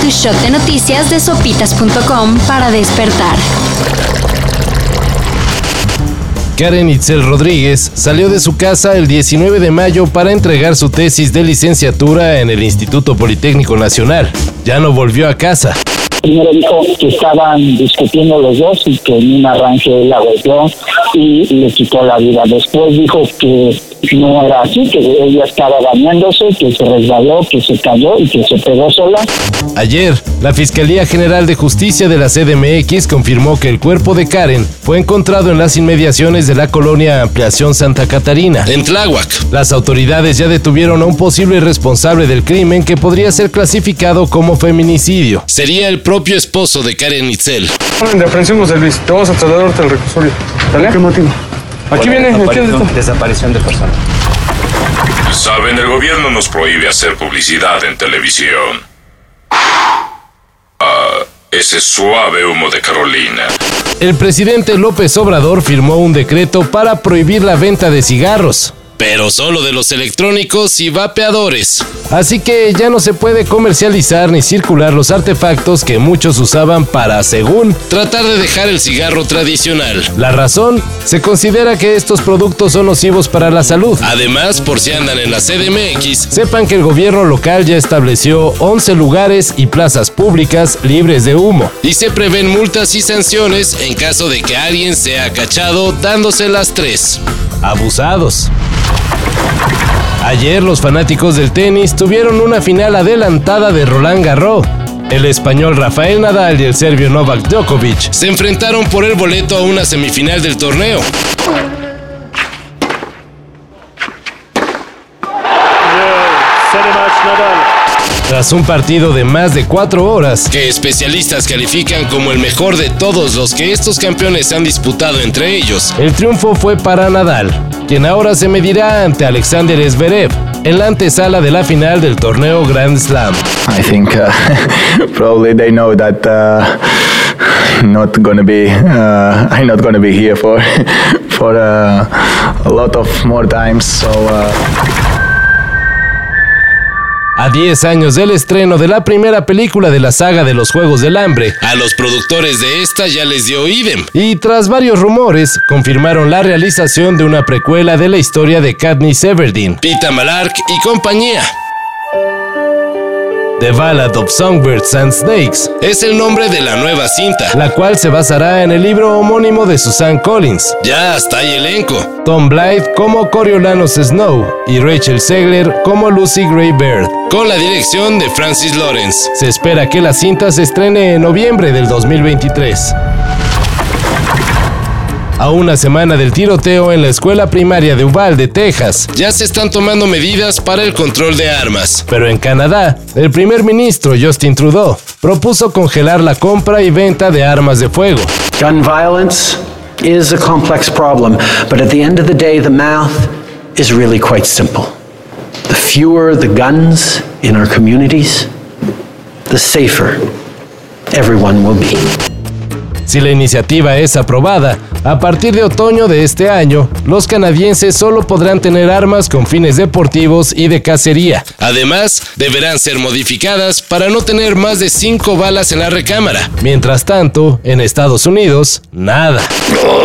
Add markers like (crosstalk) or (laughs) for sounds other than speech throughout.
Tu shot de noticias de sopitas.com para despertar. Karen Itzel Rodríguez salió de su casa el 19 de mayo para entregar su tesis de licenciatura en el Instituto Politécnico Nacional. Ya no volvió a casa. Primero dijo que estaban discutiendo los dos y que en un arranque la golpeó y le quitó la vida. Después dijo que no era así, que ella estaba bañándose, que se resbaló, que se cayó y que se pegó sola. Ayer, la Fiscalía General de Justicia de la CDMX confirmó que el cuerpo de Karen fue encontrado en las inmediaciones de la colonia Ampliación Santa Catarina, en Tláhuac. Las autoridades ya detuvieron a un posible responsable del crimen que podría ser clasificado como feminicidio. Sería el propio esposo de Karen Itzel. En aprehensión, José Luis. Te vamos a trasladarte al reclusorio. ¿Sale? ¿Qué motivo? Aquí viene, aquí desaparición de personas. Saben, el gobierno nos prohíbe hacer publicidad en televisión. Ah, ese suave humo de Carolina. El presidente López Obrador firmó un decreto para prohibir la venta de cigarros. Pero solo de los electrónicos y vapeadores. Así que ya no se puede comercializar ni circular los artefactos que muchos usaban para, según, tratar de dejar el cigarro tradicional. La razón, se considera que estos productos son nocivos para la salud. Además, por si andan en la CDMX, sepan que el gobierno local ya estableció 11 lugares y plazas públicas libres de humo. Y se prevén multas y sanciones en caso de que alguien sea cachado dándose las tres. Abusados. Ayer los fanáticos del tenis tuvieron una final adelantada de Roland Garros. El español Rafael Nadal y el serbio Novak Djokovic se enfrentaron por el boleto a una semifinal del torneo. Tras un partido de más de cuatro horas, que especialistas califican como el mejor de todos los que estos campeones han disputado entre ellos, el triunfo fue para Nadal, quien ahora se medirá ante Alexander Zverev en la antesala de la final del torneo Grand Slam. I think uh, (laughs) probably they know that uh, not gonna be uh, (laughs) I'm not gonna be here for (laughs) for uh, a lot of more times. So. A 10 años del estreno de la primera película de la saga de los Juegos del Hambre, a los productores de esta ya les dio idem. Y tras varios rumores, confirmaron la realización de una precuela de la historia de Katniss Everdeen, Pita Malark y compañía. The Ballad of Songbirds and Snakes es el nombre de la nueva cinta, la cual se basará en el libro homónimo de Susan Collins. Ya hasta hay elenco. Tom Blythe como Coriolanus Snow y Rachel Segler como Lucy Gray Baird, con la dirección de Francis Lawrence. Se espera que la cinta se estrene en noviembre del 2023. A una semana del tiroteo en la escuela primaria de Uvalde, Texas, ya se están tomando medidas para el control de armas. Pero en Canadá, el primer ministro Justin Trudeau propuso congelar la compra y venta de armas de fuego. Gun violence is a complex problem, but at the end of the day, the math is really quite simple. The fewer the guns in our communities, the safer everyone will be. Si la iniciativa es aprobada, a partir de otoño de este año, los canadienses solo podrán tener armas con fines deportivos y de cacería. Además, deberán ser modificadas para no tener más de 5 balas en la recámara. Mientras tanto, en Estados Unidos, nada.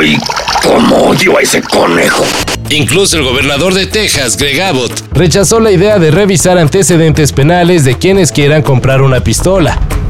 ¡Ay! ¿Cómo odio a ese conejo? Incluso el gobernador de Texas, Greg Abbott, rechazó la idea de revisar antecedentes penales de quienes quieran comprar una pistola.